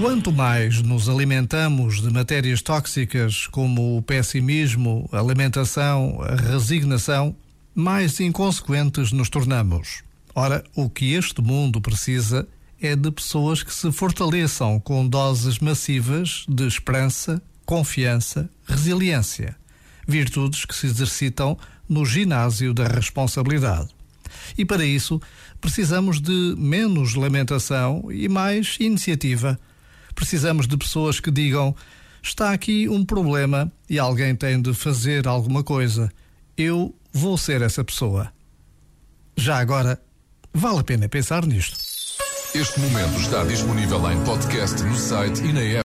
Quanto mais nos alimentamos de matérias tóxicas como o pessimismo, a lamentação, a resignação, mais inconsequentes nos tornamos. Ora, o que este mundo precisa é de pessoas que se fortaleçam com doses massivas de esperança, confiança, resiliência. Virtudes que se exercitam no ginásio da responsabilidade. E para isso, precisamos de menos lamentação e mais iniciativa Precisamos de pessoas que digam: está aqui um problema e alguém tem de fazer alguma coisa. Eu vou ser essa pessoa. Já agora, vale a pena pensar nisto. Este momento está disponível em podcast no site e na app.